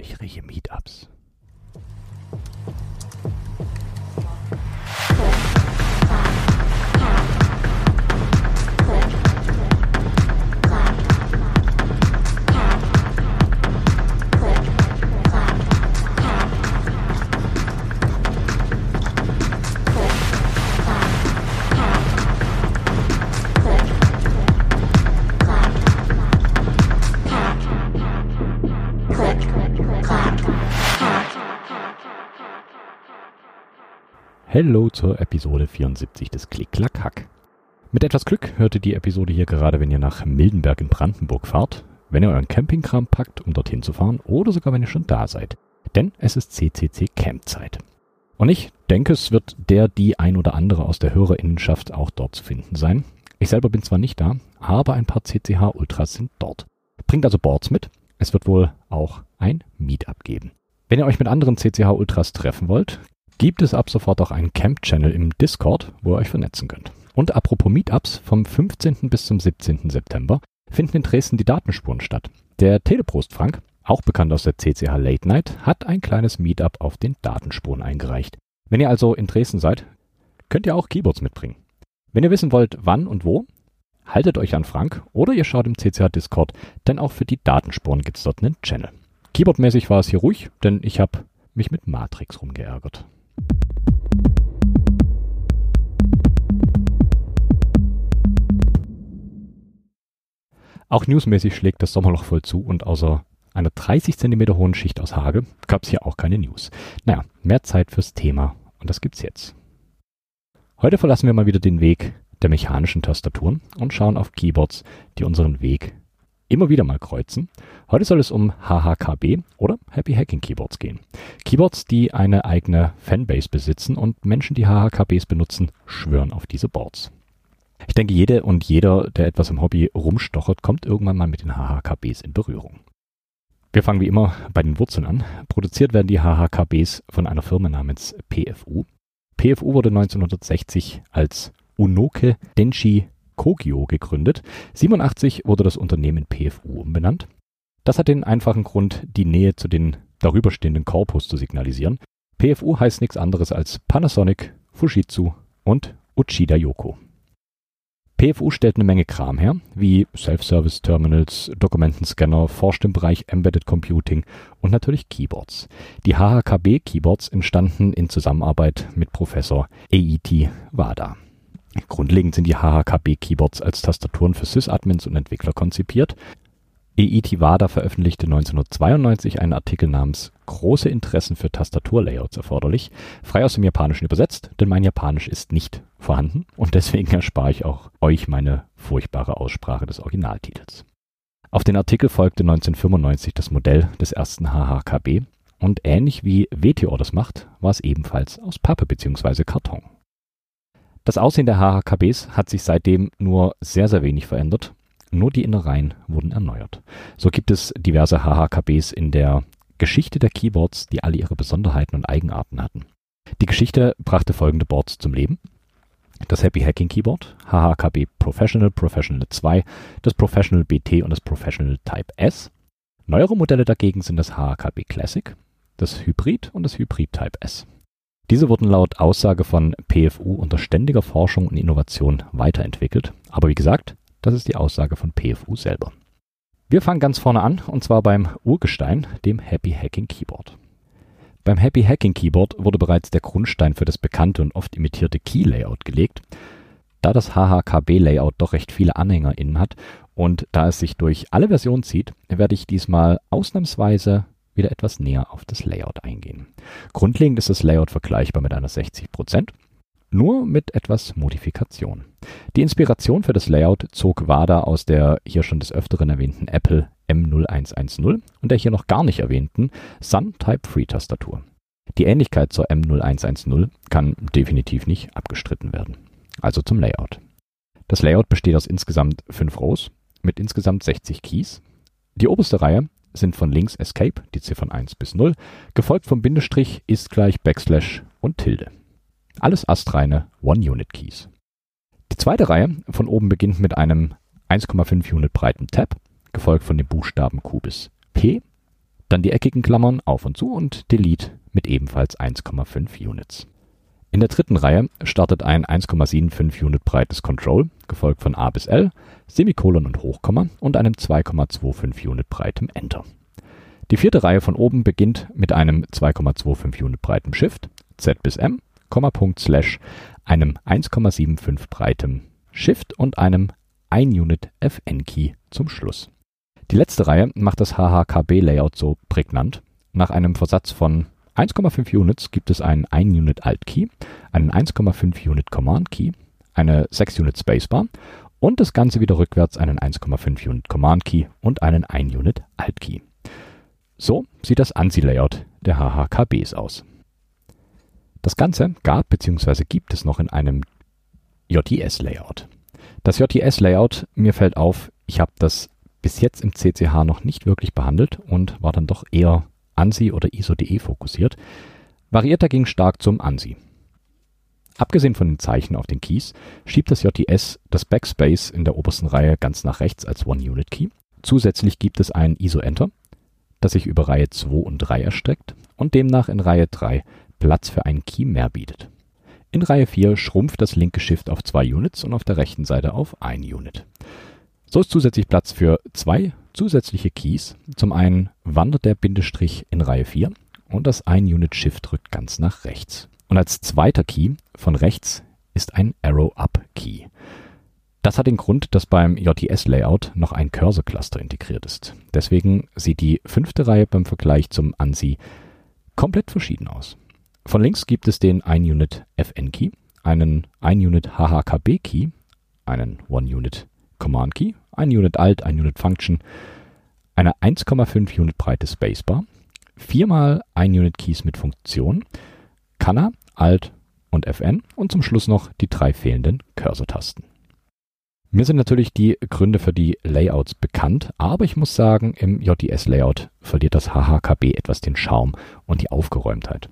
Ich rieche Meetups. Hello zur Episode 74 des Klick-Klack-Hack. Mit etwas Glück hört ihr die Episode hier gerade, wenn ihr nach Mildenberg in Brandenburg fahrt, wenn ihr euren Campingkram packt, um dorthin zu fahren, oder sogar wenn ihr schon da seid. Denn es ist CCC Campzeit. Und ich denke, es wird der, die ein oder andere aus der Hörerinnenschaft auch dort zu finden sein. Ich selber bin zwar nicht da, aber ein paar CCH Ultras sind dort. Bringt also Boards mit. Es wird wohl auch ein Meetup geben. Wenn ihr euch mit anderen CCH Ultras treffen wollt, gibt es ab sofort auch einen Camp-Channel im Discord, wo ihr euch vernetzen könnt. Und apropos Meetups, vom 15. bis zum 17. September finden in Dresden die Datenspuren statt. Der Teleprost Frank, auch bekannt aus der CCH Late Night, hat ein kleines Meetup auf den Datenspuren eingereicht. Wenn ihr also in Dresden seid, könnt ihr auch Keyboards mitbringen. Wenn ihr wissen wollt, wann und wo, haltet euch an Frank oder ihr schaut im CCH Discord, denn auch für die Datenspuren gibt es dort einen Channel. Keyboardmäßig war es hier ruhig, denn ich habe mich mit Matrix rumgeärgert. Auch newsmäßig schlägt das Sommerloch voll zu und außer einer 30 cm hohen Schicht aus Hage gab es hier auch keine News. Naja, mehr Zeit fürs Thema und das gibt's jetzt. Heute verlassen wir mal wieder den Weg der mechanischen Tastaturen und schauen auf Keyboards, die unseren Weg immer wieder mal kreuzen. Heute soll es um HHKB oder Happy Hacking Keyboards gehen. Keyboards, die eine eigene Fanbase besitzen und Menschen, die HHKBs benutzen, schwören auf diese Boards. Ich denke, jede und jeder, der etwas im Hobby rumstochert, kommt irgendwann mal mit den HHKBs in Berührung. Wir fangen wie immer bei den Wurzeln an. Produziert werden die HHKBs von einer Firma namens PFU. PFU wurde 1960 als Unoke Denshi Kogyo gegründet. 87 wurde das Unternehmen PFU umbenannt. Das hat den einfachen Grund, die Nähe zu den darüberstehenden Korpus zu signalisieren. PFU heißt nichts anderes als Panasonic, Fujitsu und Uchida Yoko. PFU stellt eine Menge Kram her, wie Self-Service-Terminals, Dokumentenscanner, forscht im Bereich Embedded Computing und natürlich Keyboards. Die HHKB-Keyboards entstanden in Zusammenarbeit mit Professor Eiichi Wada. Grundlegend sind die HHKB-Keyboards als Tastaturen für Sysadmins und Entwickler konzipiert. Eiichi Wada veröffentlichte 1992 einen Artikel namens Große Interessen für Tastaturlayouts erforderlich, frei aus dem Japanischen übersetzt, denn mein Japanisch ist nicht vorhanden und deswegen erspare ich auch euch meine furchtbare Aussprache des Originaltitels. Auf den Artikel folgte 1995 das Modell des ersten HHKB und ähnlich wie WTO das macht, war es ebenfalls aus Pappe bzw. Karton. Das Aussehen der HHKBs hat sich seitdem nur sehr, sehr wenig verändert. Nur die Innereien wurden erneuert. So gibt es diverse HHKBs in der Geschichte der Keyboards, die alle ihre Besonderheiten und Eigenarten hatten. Die Geschichte brachte folgende Boards zum Leben. Das Happy Hacking Keyboard, HHKB Professional, Professional 2, das Professional BT und das Professional Type S. Neuere Modelle dagegen sind das HHKB Classic, das Hybrid und das Hybrid Type S. Diese wurden laut Aussage von PFU unter ständiger Forschung und Innovation weiterentwickelt. Aber wie gesagt, das ist die Aussage von PFU selber. Wir fangen ganz vorne an, und zwar beim Urgestein, dem Happy Hacking Keyboard. Beim Happy Hacking Keyboard wurde bereits der Grundstein für das bekannte und oft imitierte Key Layout gelegt. Da das HHKB Layout doch recht viele AnhängerInnen hat und da es sich durch alle Versionen zieht, werde ich diesmal ausnahmsweise wieder etwas näher auf das Layout eingehen. Grundlegend ist das Layout vergleichbar mit einer 60%, nur mit etwas Modifikation. Die Inspiration für das Layout zog WADA aus der hier schon des Öfteren erwähnten Apple M0110 und der hier noch gar nicht erwähnten Sun Type 3 Tastatur. Die Ähnlichkeit zur M0110 kann definitiv nicht abgestritten werden. Also zum Layout. Das Layout besteht aus insgesamt fünf Rows mit insgesamt 60 Keys. Die oberste Reihe sind von links Escape, die Ziffern 1 bis 0, gefolgt vom Bindestrich, ist gleich Backslash und Tilde. Alles astreine One-Unit-Keys. Die zweite Reihe von oben beginnt mit einem 1,5 Unit breiten Tab, gefolgt von den Buchstaben Q bis P. Dann die eckigen Klammern auf und zu und Delete mit ebenfalls 1,5 Units. In der dritten Reihe startet ein 1,75 Unit breites Control, gefolgt von A bis L, Semikolon und Hochkomma und einem 2,25 Unit breitem Enter. Die vierte Reihe von oben beginnt mit einem 2,25 Unit breiten Shift, Z bis M, Kommapunkt Slash, einem 1,75 breitem Shift und einem 1 Unit FN Key zum Schluss. Die letzte Reihe macht das HHKB-Layout so prägnant. Nach einem Versatz von 1,5 Units gibt es einen 1 Unit Alt Key, einen 1,5 Unit Command Key, eine 6 Unit Spacebar und das Ganze wieder rückwärts einen 1,5 Unit Command Key und einen 1 Unit Alt Key. So sieht das ANSI-Layout der HHKBs aus. Das Ganze gab bzw. gibt es noch in einem JTS-Layout. Das JTS-Layout, mir fällt auf, ich habe das bis jetzt im CCH noch nicht wirklich behandelt und war dann doch eher ANSI oder ISO.de fokussiert, variiert dagegen stark zum ANSI. Abgesehen von den Zeichen auf den Keys schiebt das JTS das Backspace in der obersten Reihe ganz nach rechts als One-Unit-Key. Zusätzlich gibt es ein ISO-Enter, das sich über Reihe 2 und 3 erstreckt und demnach in Reihe 3 Platz für einen Key mehr bietet. In Reihe 4 schrumpft das linke Shift auf 2 Units und auf der rechten Seite auf 1 Unit. So ist zusätzlich Platz für zwei zusätzliche Keys. Zum einen wandert der Bindestrich in Reihe 4 und das 1 Unit Shift rückt ganz nach rechts. Und als zweiter Key von rechts ist ein Arrow Up Key. Das hat den Grund, dass beim JTS-Layout noch ein Cursor-Cluster integriert ist. Deswegen sieht die fünfte Reihe beim Vergleich zum ANSI komplett verschieden aus. Von links gibt es den 1-Unit FN-Key, einen 1-Unit HHKB-Key, einen 1-Unit Command Key, ein Unit Alt, ein Unit Function, eine 1,5 Unit breite Spacebar, viermal ein Unit Keys mit Funktion, Kanna, Alt und Fn und zum Schluss noch die drei fehlenden Cursor-Tasten. Mir sind natürlich die Gründe für die Layouts bekannt, aber ich muss sagen, im JDS-Layout verliert das HHKB etwas den Charme und die Aufgeräumtheit.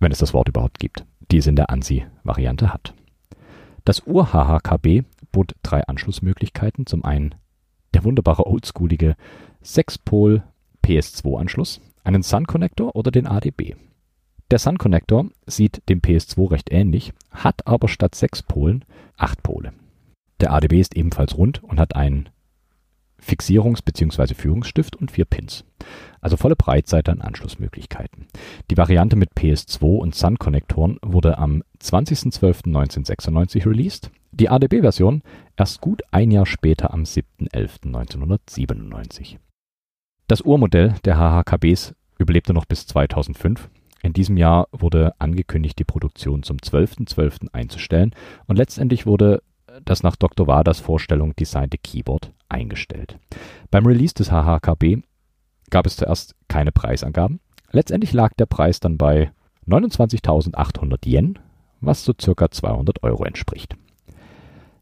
Wenn es das Wort überhaupt gibt, die es in der ANSI-Variante hat. Das Ur-HHKB bot drei Anschlussmöglichkeiten. Zum einen der wunderbare oldschoolige 6-Pol PS2-Anschluss, einen Sun Connector oder den ADB. Der Sun Connector sieht dem PS2 recht ähnlich, hat aber statt 6 Polen 8 Pole. Der ADB ist ebenfalls rund und hat einen Fixierungs- bzw. Führungsstift und vier Pins. Also volle Breitseite an Anschlussmöglichkeiten. Die Variante mit PS2 und Sun-Konnektoren wurde am 20.12.1996 released, die ADB-Version erst gut ein Jahr später am 7.11.1997. Das Urmodell der HHKBs überlebte noch bis 2005. In diesem Jahr wurde angekündigt, die Produktion zum 12.12. .12. einzustellen und letztendlich wurde das nach Dr. Waders Vorstellung designte Keyboard eingestellt. Beim Release des HHKB gab es zuerst keine Preisangaben. Letztendlich lag der Preis dann bei 29.800 Yen, was so circa 200 Euro entspricht.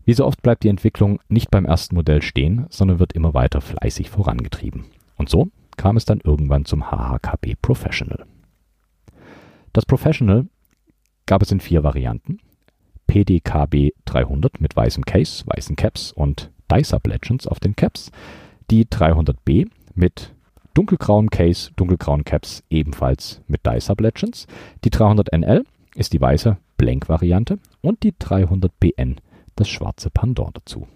Wie so oft bleibt die Entwicklung nicht beim ersten Modell stehen, sondern wird immer weiter fleißig vorangetrieben. Und so kam es dann irgendwann zum HHKB Professional. Das Professional gab es in vier Varianten. PDKB 300 mit weißem Case, weißen Caps und Dicep Legends auf den Caps. Die 300B mit dunkelgrauem Case, dunkelgrauen Caps ebenfalls mit Dicep Legends. Die 300NL ist die weiße Blank-Variante und die 300BN das schwarze Pendant dazu.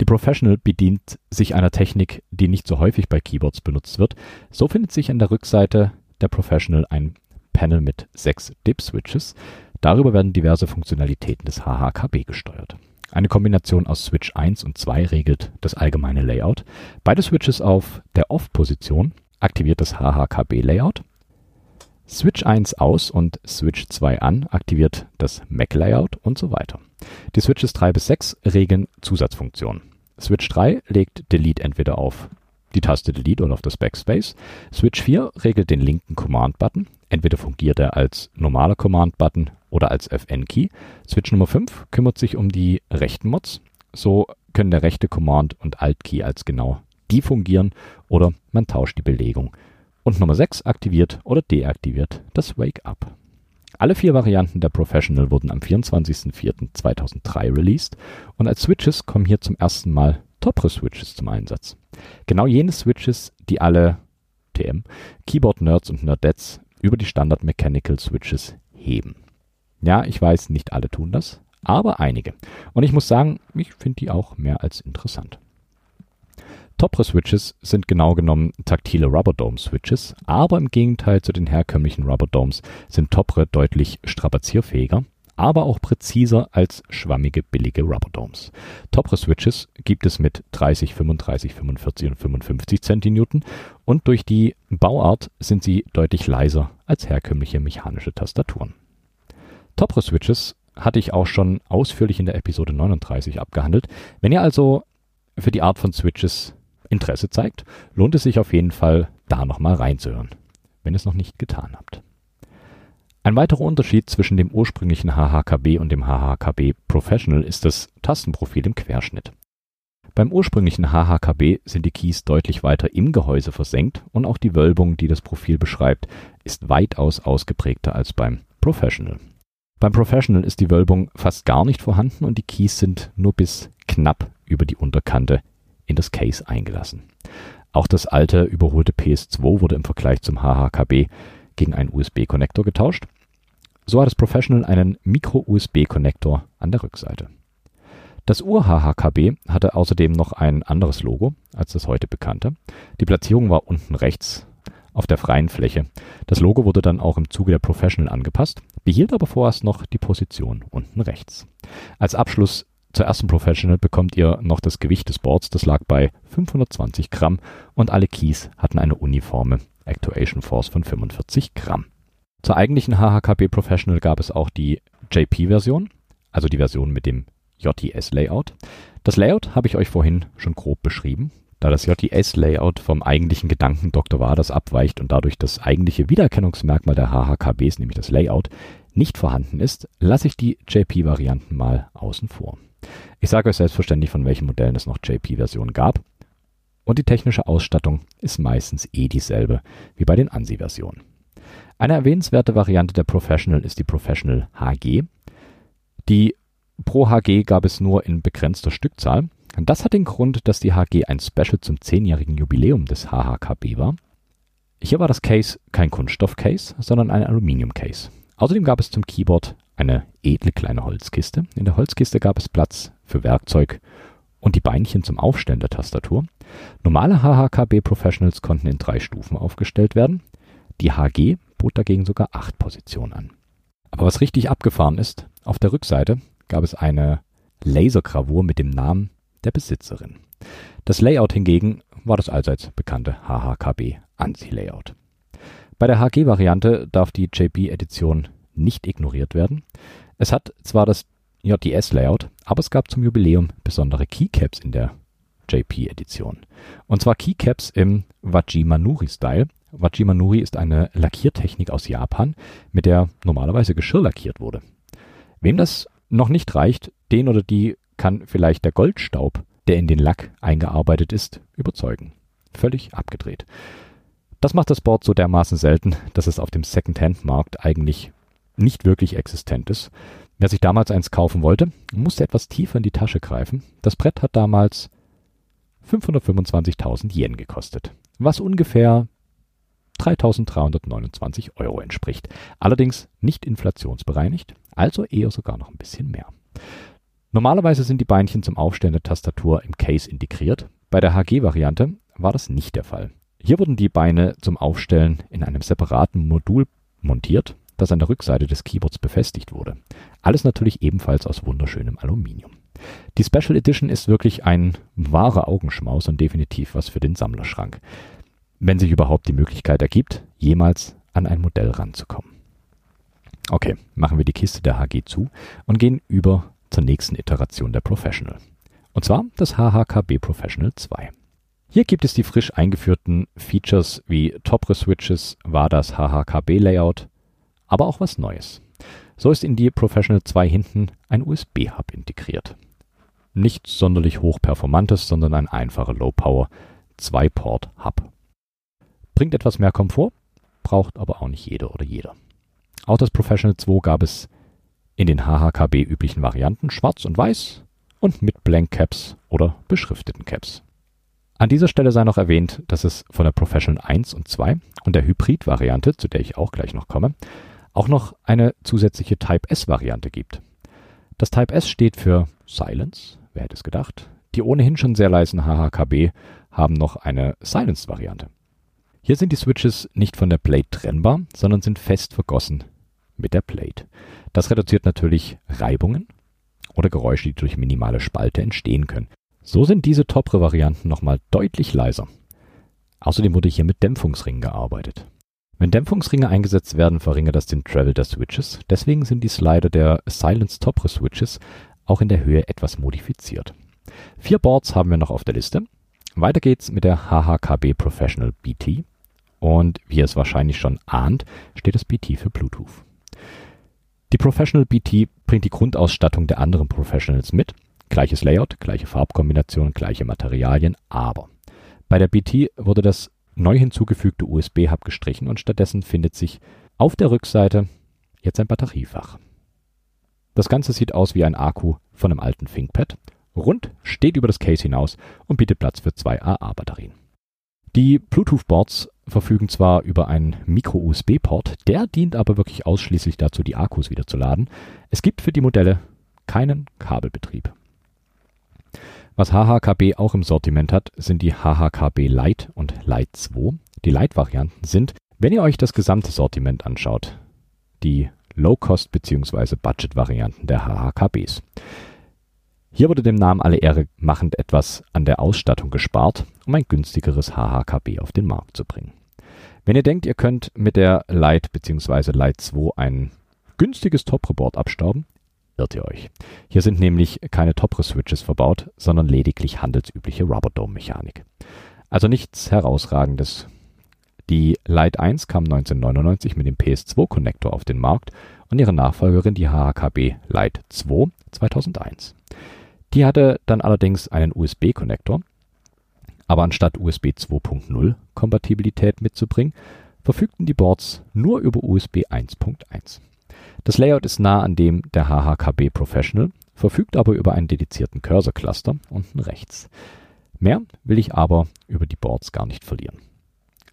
Die Professional bedient sich einer Technik, die nicht so häufig bei Keyboards benutzt wird. So findet sich an der Rückseite der Professional ein Panel mit sechs Dip-Switches. Darüber werden diverse Funktionalitäten des HHKB gesteuert. Eine Kombination aus Switch 1 und 2 regelt das allgemeine Layout. Beide Switches auf der Off-Position aktiviert das HHKB-Layout Switch 1 aus und Switch 2 an aktiviert das Mac-Layout und so weiter. Die Switches 3 bis 6 regeln Zusatzfunktionen. Switch 3 legt Delete entweder auf die Taste Delete oder auf das Backspace. Switch 4 regelt den linken Command-Button. Entweder fungiert er als normaler Command-Button oder als FN-Key. Switch Nummer 5 kümmert sich um die rechten Mods. So können der rechte Command und Alt-Key als genau die fungieren oder man tauscht die Belegung und Nummer 6 aktiviert oder deaktiviert das Wake Up. Alle vier Varianten der Professional wurden am 24.04.2003 released und als Switches kommen hier zum ersten Mal Topre Switches zum Einsatz. Genau jene Switches, die alle FTM, Keyboard-Nerds und Nerdettes über die Standard Mechanical Switches heben. Ja, ich weiß, nicht alle tun das, aber einige. Und ich muss sagen, ich finde die auch mehr als interessant. Topre-Switches sind genau genommen taktile Rubberdome-Switches, aber im Gegenteil zu den herkömmlichen Rubberdomes sind Topre deutlich strapazierfähiger, aber auch präziser als schwammige billige Rubberdomes. Topre-Switches gibt es mit 30, 35, 45 und 55 Centinewton und durch die Bauart sind sie deutlich leiser als herkömmliche mechanische Tastaturen. Topre-Switches hatte ich auch schon ausführlich in der Episode 39 abgehandelt. Wenn ihr also für die Art von Switches Interesse zeigt, lohnt es sich auf jeden Fall, da nochmal reinzuhören, wenn ihr es noch nicht getan habt. Ein weiterer Unterschied zwischen dem ursprünglichen HHKB und dem HHKB Professional ist das Tastenprofil im Querschnitt. Beim ursprünglichen HHKB sind die Keys deutlich weiter im Gehäuse versenkt und auch die Wölbung, die das Profil beschreibt, ist weitaus ausgeprägter als beim Professional. Beim Professional ist die Wölbung fast gar nicht vorhanden und die Keys sind nur bis knapp über die Unterkante in das Case eingelassen. Auch das alte, überholte PS2 wurde im Vergleich zum HHKB gegen einen USB-Konnektor getauscht. So hat das Professional einen Micro-USB-Konnektor an der Rückseite. Das Ur-HHKB hatte außerdem noch ein anderes Logo als das heute bekannte. Die Platzierung war unten rechts auf der freien Fläche. Das Logo wurde dann auch im Zuge der Professional angepasst, behielt aber vorerst noch die Position unten rechts. Als Abschluss zur ersten Professional bekommt ihr noch das Gewicht des Boards, das lag bei 520 Gramm und alle Keys hatten eine uniforme Actuation Force von 45 Gramm. Zur eigentlichen HHKB Professional gab es auch die JP-Version, also die Version mit dem JTS-Layout. Das Layout habe ich euch vorhin schon grob beschrieben. Da das JTS-Layout vom eigentlichen Gedanken Dr. Waders abweicht und dadurch das eigentliche Wiedererkennungsmerkmal der HHKBs, nämlich das Layout, nicht vorhanden ist, lasse ich die JP-Varianten mal außen vor. Ich sage euch selbstverständlich, von welchen Modellen es noch JP-Versionen gab. Und die technische Ausstattung ist meistens eh dieselbe wie bei den ANSI-Versionen. Eine erwähnenswerte Variante der Professional ist die Professional HG. Die Pro HG gab es nur in begrenzter Stückzahl. Das hat den Grund, dass die HG ein Special zum 10-jährigen Jubiläum des HHKB war. Hier war das Case kein Kunststoff-Case, sondern ein Aluminium-Case. Außerdem gab es zum Keyboard eine edle kleine Holzkiste. In der Holzkiste gab es Platz für Werkzeug und die Beinchen zum Aufstellen der Tastatur. Normale HHKB Professionals konnten in drei Stufen aufgestellt werden. Die HG bot dagegen sogar acht Positionen an. Aber was richtig abgefahren ist, auf der Rückseite gab es eine Lasergravur mit dem Namen der Besitzerin. Das Layout hingegen war das allseits bekannte HHKB ANSI-Layout. Bei der HG-Variante darf die JP-Edition nicht ignoriert werden. Es hat zwar das JDS-Layout, aber es gab zum Jubiläum besondere Keycaps in der JP-Edition. Und zwar Keycaps im Wajimanuri-Style. Wajimanuri ist eine Lackiertechnik aus Japan, mit der normalerweise Geschirr lackiert wurde. Wem das noch nicht reicht, den oder die kann vielleicht der Goldstaub, der in den Lack eingearbeitet ist, überzeugen. Völlig abgedreht. Das macht das Board so dermaßen selten, dass es auf dem Second-Hand-Markt eigentlich nicht wirklich existent ist. Wer sich damals eins kaufen wollte, musste etwas tiefer in die Tasche greifen. Das Brett hat damals 525.000 Yen gekostet, was ungefähr 3.329 Euro entspricht. Allerdings nicht inflationsbereinigt, also eher sogar noch ein bisschen mehr. Normalerweise sind die Beinchen zum Aufstellen der Tastatur im Case integriert. Bei der HG-Variante war das nicht der Fall. Hier wurden die Beine zum Aufstellen in einem separaten Modul montiert das an der Rückseite des Keyboards befestigt wurde. Alles natürlich ebenfalls aus wunderschönem Aluminium. Die Special Edition ist wirklich ein wahrer Augenschmaus und definitiv was für den Sammlerschrank. Wenn sich überhaupt die Möglichkeit ergibt, jemals an ein Modell ranzukommen. Okay, machen wir die Kiste der HG zu und gehen über zur nächsten Iteration der Professional. Und zwar das HHKB Professional 2. Hier gibt es die frisch eingeführten Features wie Topre-Switches, WADAS HHKB-Layout, aber auch was Neues. So ist in die Professional 2 hinten ein USB-Hub integriert. Nichts sonderlich hochperformantes, sondern ein einfacher Low-Power 2-Port-Hub. Bringt etwas mehr Komfort, braucht aber auch nicht jeder oder jeder. Auch das Professional 2 gab es in den HHKB üblichen Varianten schwarz und weiß und mit Blank Caps oder beschrifteten Caps. An dieser Stelle sei noch erwähnt, dass es von der Professional 1 und 2 und der Hybrid-Variante, zu der ich auch gleich noch komme, auch noch eine zusätzliche Type-S-Variante gibt. Das Type-S steht für Silence, wer hätte es gedacht. Die ohnehin schon sehr leisen HHKB haben noch eine Silence-Variante. Hier sind die Switches nicht von der Plate trennbar, sondern sind fest vergossen mit der Plate. Das reduziert natürlich Reibungen oder Geräusche, die durch minimale Spalte entstehen können. So sind diese Topre-Varianten nochmal deutlich leiser. Außerdem wurde hier mit Dämpfungsringen gearbeitet. Wenn Dämpfungsringe eingesetzt werden, verringert das den Travel der Switches. Deswegen sind die Slider der Silence Topre Switches auch in der Höhe etwas modifiziert. Vier Boards haben wir noch auf der Liste. Weiter geht's mit der HHKB Professional BT. Und wie ihr es wahrscheinlich schon ahnt, steht das BT für Bluetooth. Die Professional BT bringt die Grundausstattung der anderen Professionals mit Gleiches Layout, gleiche Farbkombination, gleiche Materialien, aber bei der BT wurde das neu hinzugefügte USB-Hub gestrichen und stattdessen findet sich auf der Rückseite jetzt ein Batteriefach. Das Ganze sieht aus wie ein Akku von einem alten ThinkPad, rund, steht über das Case hinaus und bietet Platz für zwei AA-Batterien. Die Bluetooth-Boards verfügen zwar über einen Micro-USB-Port, der dient aber wirklich ausschließlich dazu, die Akkus wieder zu laden. Es gibt für die Modelle keinen Kabelbetrieb. Was HHKB auch im Sortiment hat, sind die HHKB Lite und Lite 2. Die Lite-Varianten sind, wenn ihr euch das gesamte Sortiment anschaut, die Low-Cost- bzw. Budget-Varianten der HHKBs. Hier wurde dem Namen alle Ehre machend etwas an der Ausstattung gespart, um ein günstigeres HHKB auf den Markt zu bringen. Wenn ihr denkt, ihr könnt mit der Lite bzw. Lite 2 ein günstiges Top-Report abstauben, irrt ihr euch. Hier sind nämlich keine Topre-Switches verbaut, sondern lediglich handelsübliche Rubberdome-Mechanik. Also nichts Herausragendes. Die Lite 1 kam 1999 mit dem PS2-Konnektor auf den Markt und ihre Nachfolgerin, die HHKB Lite 2, 2001. Die hatte dann allerdings einen USB-Konnektor, aber anstatt USB 2.0 Kompatibilität mitzubringen, verfügten die Boards nur über USB 1.1. Das Layout ist nah an dem der HHKB Professional, verfügt aber über einen dedizierten Cursor-Cluster unten rechts. Mehr will ich aber über die Boards gar nicht verlieren.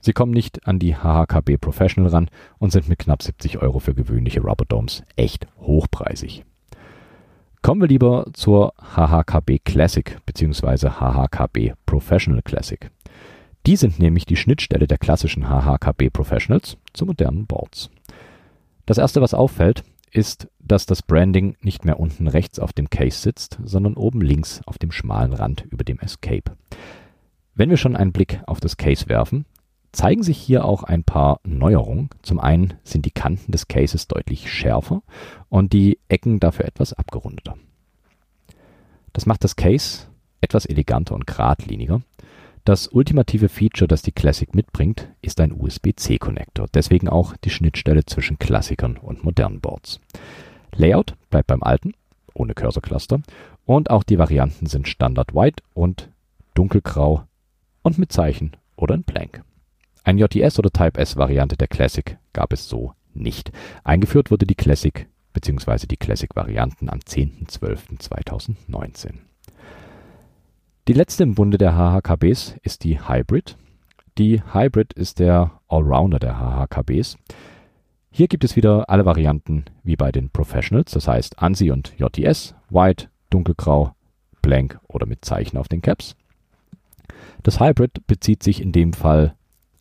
Sie kommen nicht an die HHKB Professional ran und sind mit knapp 70 Euro für gewöhnliche Rubber Domes echt hochpreisig. Kommen wir lieber zur HHKB Classic bzw. HHKB Professional Classic. Die sind nämlich die Schnittstelle der klassischen HHKB Professionals zu modernen Boards. Das erste, was auffällt, ist, dass das Branding nicht mehr unten rechts auf dem Case sitzt, sondern oben links auf dem schmalen Rand über dem Escape. Wenn wir schon einen Blick auf das Case werfen, zeigen sich hier auch ein paar Neuerungen. Zum einen sind die Kanten des Cases deutlich schärfer und die Ecken dafür etwas abgerundeter. Das macht das Case etwas eleganter und geradliniger das ultimative Feature, das die Classic mitbringt, ist ein USB-C-Konnektor, deswegen auch die Schnittstelle zwischen Klassikern und modernen Boards. Layout bleibt beim alten, ohne Cursor-Cluster, und auch die Varianten sind Standard White und Dunkelgrau und mit Zeichen oder in Blank. Ein JTS oder Type-S-Variante der Classic gab es so nicht. Eingeführt wurde die Classic bzw. die Classic-Varianten am 10.12.2019. Die letzte im Bunde der HHKBs ist die Hybrid. Die Hybrid ist der Allrounder der HHKBs. Hier gibt es wieder alle Varianten wie bei den Professionals, das heißt ANSI und JTS, White, Dunkelgrau, Blank oder mit Zeichen auf den Caps. Das Hybrid bezieht sich in dem Fall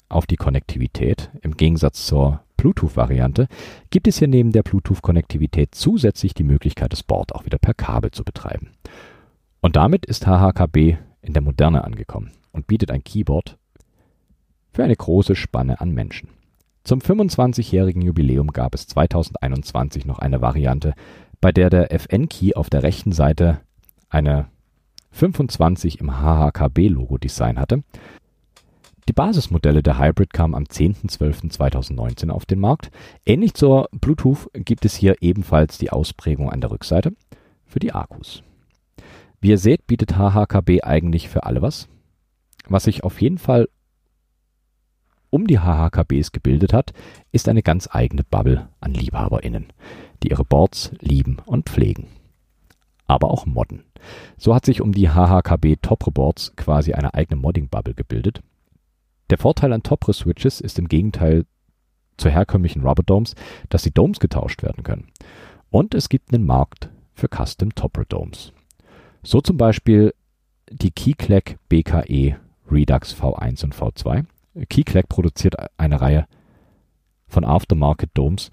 auf die Konnektivität. Im Gegensatz zur Bluetooth-Variante gibt es hier neben der Bluetooth-Konnektivität zusätzlich die Möglichkeit, das Board auch wieder per Kabel zu betreiben. Und damit ist HHKB in der Moderne angekommen und bietet ein Keyboard für eine große Spanne an Menschen. Zum 25-jährigen Jubiläum gab es 2021 noch eine Variante, bei der der FN-Key auf der rechten Seite eine 25 im HHKB-Logo-Design hatte. Die Basismodelle der Hybrid kamen am 10.12.2019 auf den Markt. Ähnlich zur Bluetooth gibt es hier ebenfalls die Ausprägung an der Rückseite für die Akkus. Wie ihr seht, bietet HHKB eigentlich für alle was. Was sich auf jeden Fall um die HHKBs gebildet hat, ist eine ganz eigene Bubble an LiebhaberInnen, die ihre Boards lieben und pflegen. aber auch modden. So hat sich um die HHKB Topre Boards quasi eine eigene Modding-Bubble gebildet. Der Vorteil an Topre Switches ist im Gegenteil zu herkömmlichen Rubber Domes, dass die Domes getauscht werden können. Und es gibt einen Markt für Custom Topre Domes. So zum Beispiel die Keyclack BKE Redux V1 und V2. Keyclack produziert eine Reihe von Aftermarket Domes,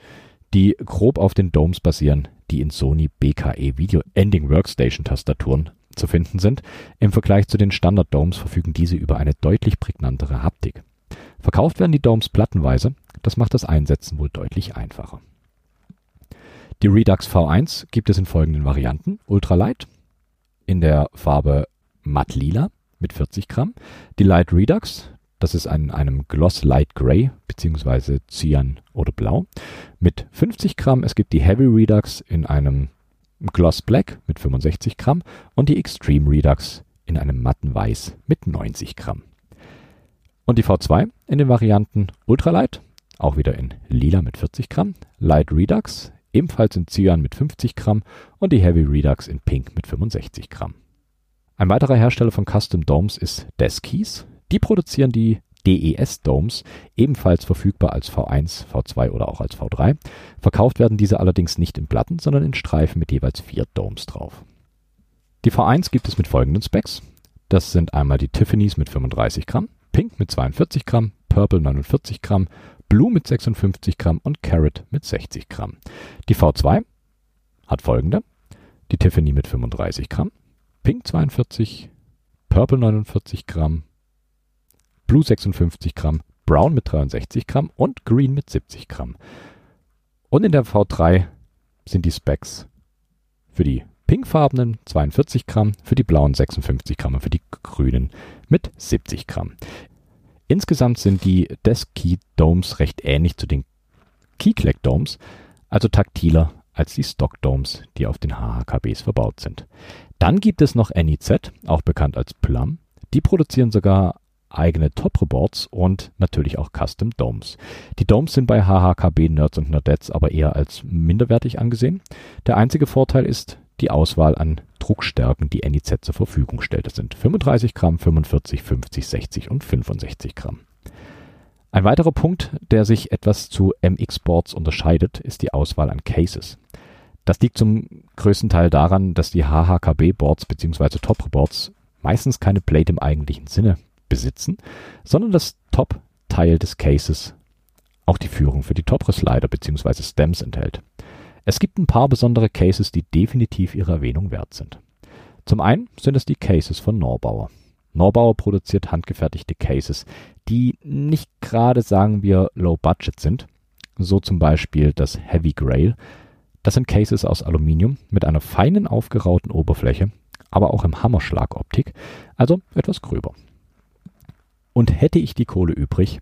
die grob auf den Domes basieren, die in Sony BKE Video Ending Workstation Tastaturen zu finden sind. Im Vergleich zu den Standard Domes verfügen diese über eine deutlich prägnantere Haptik. Verkauft werden die Domes plattenweise, das macht das Einsetzen wohl deutlich einfacher. Die Redux V1 gibt es in folgenden Varianten. Ultralight in der Farbe Matt Lila mit 40 Gramm. Die Light Redux, das ist in einem Gloss Light Gray bzw. Cyan oder Blau mit 50 Gramm. Es gibt die Heavy Redux in einem Gloss Black mit 65 Gramm und die Extreme Redux in einem matten Weiß mit 90 Gramm. Und die V2 in den Varianten Ultralight, auch wieder in Lila mit 40 Gramm, Light Redux, ebenfalls in Cyan mit 50 Gramm und die Heavy Redux in Pink mit 65 Gramm. Ein weiterer Hersteller von Custom Domes ist Deskies. Die produzieren die DES Domes, ebenfalls verfügbar als V1, V2 oder auch als V3. Verkauft werden diese allerdings nicht in Platten, sondern in Streifen mit jeweils vier Domes drauf. Die V1 gibt es mit folgenden Specs. Das sind einmal die Tiffany's mit 35 Gramm, Pink mit 42 Gramm, Purple 49 Gramm, Blue mit 56 Gramm und Carrot mit 60 Gramm. Die V2 hat folgende. Die Tiffany mit 35 Gramm, Pink 42, Purple 49 Gramm, Blue 56 Gramm, Brown mit 63 Gramm und Green mit 70 Gramm. Und in der V3 sind die Specs für die pinkfarbenen 42 Gramm, für die blauen 56 Gramm und für die grünen mit 70 Gramm. Insgesamt sind die Desk Key Domes recht ähnlich zu den Keyclack Domes, also taktiler als die Stock Domes, die auf den HHKBs verbaut sind. Dann gibt es noch NIZ, auch bekannt als Plum. Die produzieren sogar eigene Top-Reports und natürlich auch Custom Domes. Die Domes sind bei HHKB Nerds und Nerdettes aber eher als minderwertig angesehen. Der einzige Vorteil ist die Auswahl an Druckstärken, die NIZ zur Verfügung stellt. Das sind 35 Gramm, 45, 50, 60 und 65 Gramm. Ein weiterer Punkt, der sich etwas zu MX-Boards unterscheidet, ist die Auswahl an Cases. Das liegt zum größten Teil daran, dass die HHKB-Boards bzw. Top-Boards meistens keine Plate im eigentlichen Sinne besitzen, sondern das Top-Teil des Cases auch die Führung für die Top-Slider bzw. Stems enthält. Es gibt ein paar besondere Cases, die definitiv ihre Erwähnung wert sind. Zum einen sind es die Cases von Norbauer. Norbauer produziert handgefertigte Cases, die nicht gerade, sagen wir, low budget sind. So zum Beispiel das Heavy Grail, das sind Cases aus Aluminium mit einer feinen aufgerauten Oberfläche, aber auch im Hammerschlagoptik, also etwas gröber. Und hätte ich die Kohle übrig,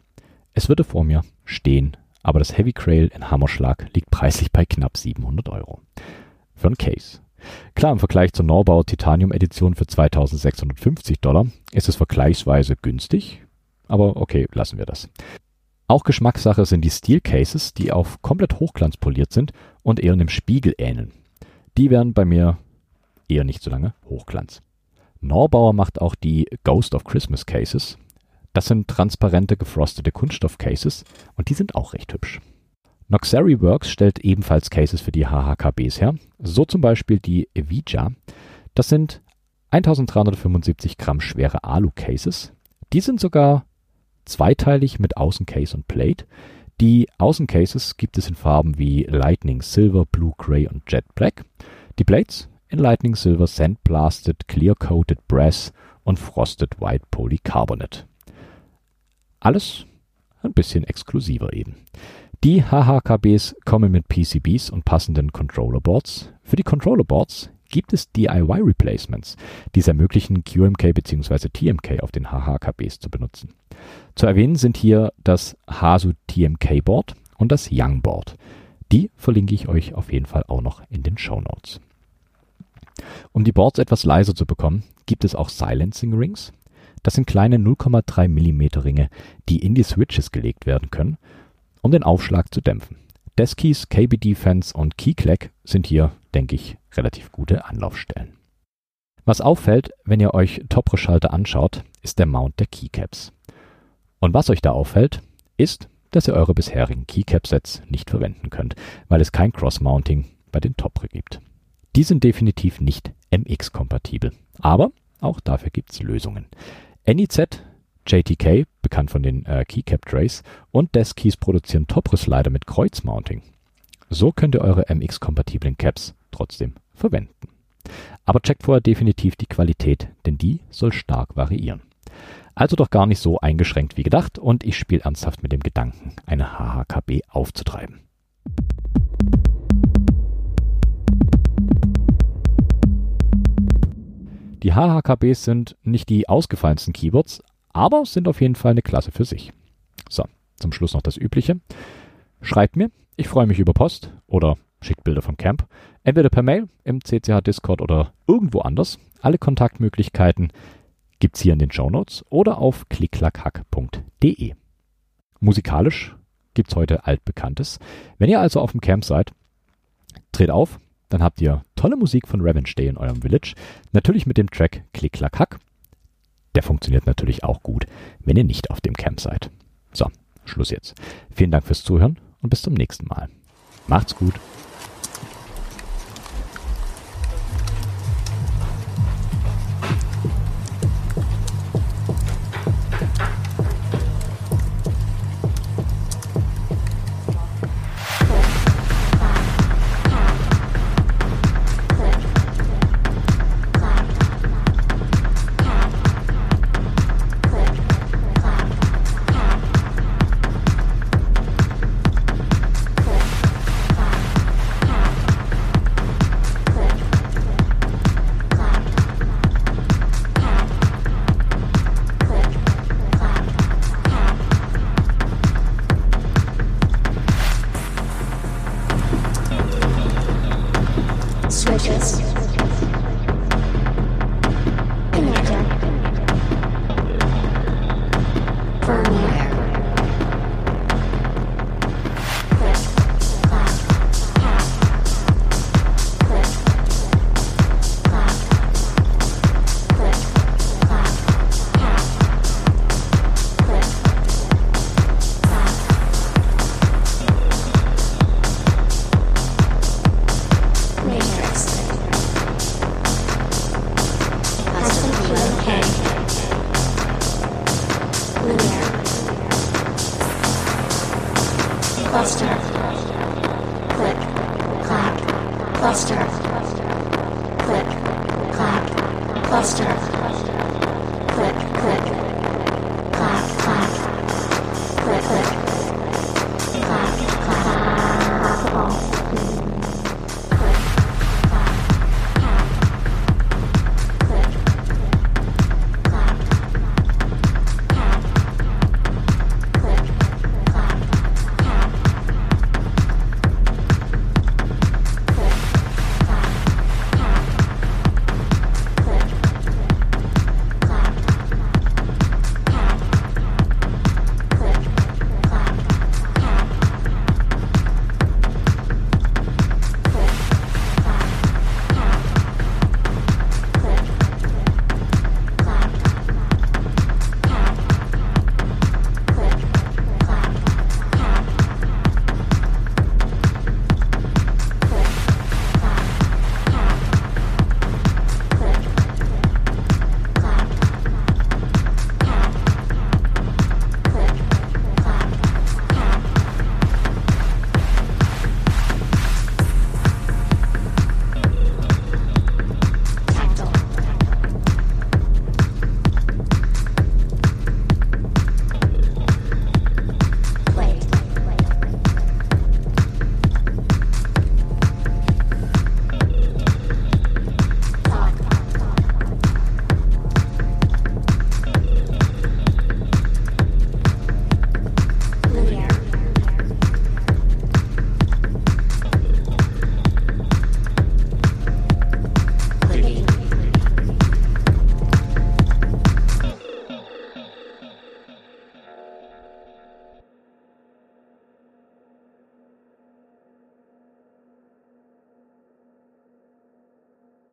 es würde vor mir stehen, aber das Heavy Grail in Hammerschlag liegt preislich bei knapp 700 Euro. Für ein Case. Klar, im Vergleich zur Norbauer Titanium Edition für 2650 Dollar ist es vergleichsweise günstig, aber okay, lassen wir das. Auch Geschmackssache sind die Steel Cases, die auf komplett Hochglanz poliert sind und eher einem Spiegel ähneln. Die werden bei mir eher nicht so lange Hochglanz. Norbauer macht auch die Ghost of Christmas Cases. Das sind transparente gefrostete Kunststoff-Cases und die sind auch recht hübsch. Noxery Works stellt ebenfalls Cases für die HHKBs her, so zum Beispiel die Evija. Das sind 1375 Gramm schwere Alu-Cases. Die sind sogar zweiteilig mit Außencase und Plate. Die Außencases gibt es in Farben wie Lightning Silver, Blue Gray und Jet Black. Die Plates in Lightning Silver, Sandblasted, Clear Coated Brass und Frosted White Polycarbonate. Alles ein bisschen exklusiver eben. Die HHKBs kommen mit PCBs und passenden Controller Boards. Für die Controller Boards gibt es DIY Replacements, die es ermöglichen, QMK bzw. TMK auf den HHKBs zu benutzen. Zu erwähnen sind hier das Hasu TMK Board und das Young Board. Die verlinke ich euch auf jeden Fall auch noch in den Show Notes. Um die Boards etwas leiser zu bekommen, gibt es auch Silencing Rings. Das sind kleine 0,3 mm Ringe, die in die Switches gelegt werden können, um den Aufschlag zu dämpfen. Deskkeys, KB Defense und KeyClack sind hier, denke ich, relativ gute Anlaufstellen. Was auffällt, wenn ihr euch Topre-Schalter anschaut, ist der Mount der Keycaps. Und was euch da auffällt, ist, dass ihr eure bisherigen Keycap-Sets nicht verwenden könnt, weil es kein Cross-Mounting bei den Topre gibt. Die sind definitiv nicht MX-kompatibel, aber auch dafür gibt es Lösungen. NIZ, JTK, bekannt von den äh, Keycap Trays, und Deskkeys produzieren Topre-Slider mit Kreuzmounting. So könnt ihr eure MX-kompatiblen Caps trotzdem verwenden. Aber checkt vorher definitiv die Qualität, denn die soll stark variieren. Also doch gar nicht so eingeschränkt wie gedacht und ich spiele ernsthaft mit dem Gedanken, eine HHKB aufzutreiben. Die HHKBs sind nicht die ausgefallensten Keyboards, aber sind auf jeden Fall eine Klasse für sich. So, zum Schluss noch das Übliche. Schreibt mir, ich freue mich über Post oder schickt Bilder vom Camp. Entweder per Mail, im CCH Discord oder irgendwo anders. Alle Kontaktmöglichkeiten gibt's hier in den Show Notes oder auf klicklackhack.de. Musikalisch gibt's heute altbekanntes. Wenn ihr also auf dem Camp seid, dreht auf, dann habt ihr tolle Musik von Revenge Day in eurem Village. Natürlich mit dem Track Klicklackhack. Der funktioniert natürlich auch gut, wenn ihr nicht auf dem Camp seid. So, Schluss jetzt. Vielen Dank fürs Zuhören und bis zum nächsten Mal. Macht's gut. Switches.